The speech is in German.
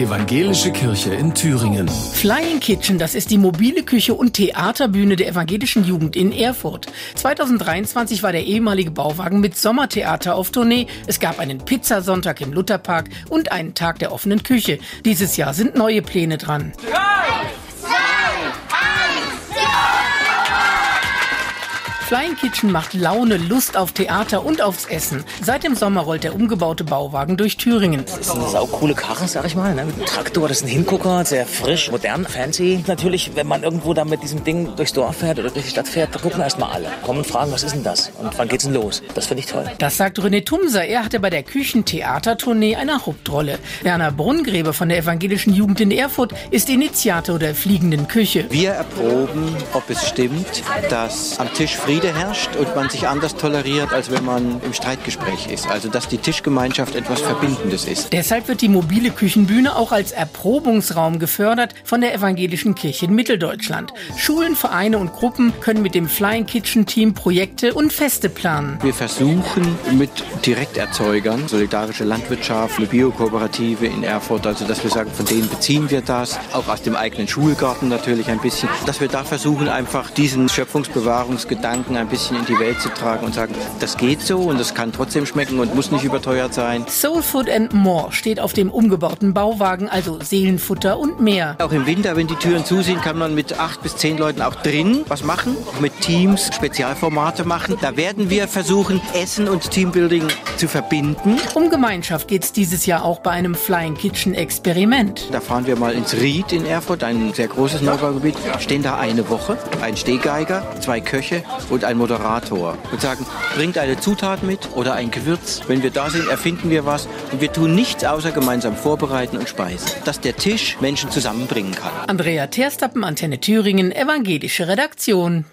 Evangelische Kirche in Thüringen. Flying Kitchen, das ist die mobile Küche und Theaterbühne der evangelischen Jugend in Erfurt. 2023 war der ehemalige Bauwagen mit Sommertheater auf Tournee. Es gab einen Pizzasonntag im Lutherpark und einen Tag der offenen Küche. Dieses Jahr sind neue Pläne dran. Flying Kitchen macht Laune, Lust auf Theater und aufs Essen. Seit dem Sommer rollt der umgebaute Bauwagen durch Thüringen. Das ist eine saukoole Karre, sag ich mal, ne? mit einem Traktor. Das ist ein Hingucker, sehr frisch, modern, fancy. Natürlich, wenn man irgendwo da mit diesem Ding durchs Dorf fährt oder durch die Stadt fährt, da gucken erstmal alle. Kommen und fragen, was ist denn das? Und wann geht's denn los? Das finde ich toll. Das sagt René Tumser. Er hatte bei der Küchentheatertournee eine Hauptrolle. Werner Brunngräber von der evangelischen Jugend in Erfurt ist Initiator der fliegenden Küche. Wir erproben, ob es stimmt, dass am Tisch Frieden Friede herrscht und man sich anders toleriert, als wenn man im Streitgespräch ist. Also dass die Tischgemeinschaft etwas Verbindendes ist. Deshalb wird die mobile Küchenbühne auch als Erprobungsraum gefördert von der Evangelischen Kirche in Mitteldeutschland. Schulen, Vereine und Gruppen können mit dem Flying Kitchen Team Projekte und Feste planen. Wir versuchen mit Direkterzeugern, solidarische Landwirtschaft, eine Biokooperative in Erfurt, also dass wir sagen, von denen beziehen wir das, auch aus dem eigenen Schulgarten natürlich ein bisschen, dass wir da versuchen einfach diesen Schöpfungsbewahrungsgedanken Gedanken ein bisschen in die Welt zu tragen und sagen, das geht so und das kann trotzdem schmecken und muss nicht überteuert sein. Soul Food and More steht auf dem umgebauten Bauwagen, also Seelenfutter und mehr. Auch im Winter, wenn die Türen zu sind, kann man mit acht bis zehn Leuten auch drin was machen, mit Teams Spezialformate machen. Da werden wir versuchen, Essen und Teambuilding zu verbinden. Um Gemeinschaft geht es dieses Jahr auch bei einem Flying Kitchen Experiment. Da fahren wir mal ins Ried in Erfurt, ein sehr großes Neubaugebiet, stehen da eine Woche, ein Stehgeiger, zwei Köche und und ein Moderator und sagen, bringt eine Zutat mit oder ein Gewürz. Wenn wir da sind, erfinden wir was und wir tun nichts außer gemeinsam vorbereiten und speisen. Dass der Tisch Menschen zusammenbringen kann. Andrea Terstappen, Antenne Thüringen, evangelische Redaktion.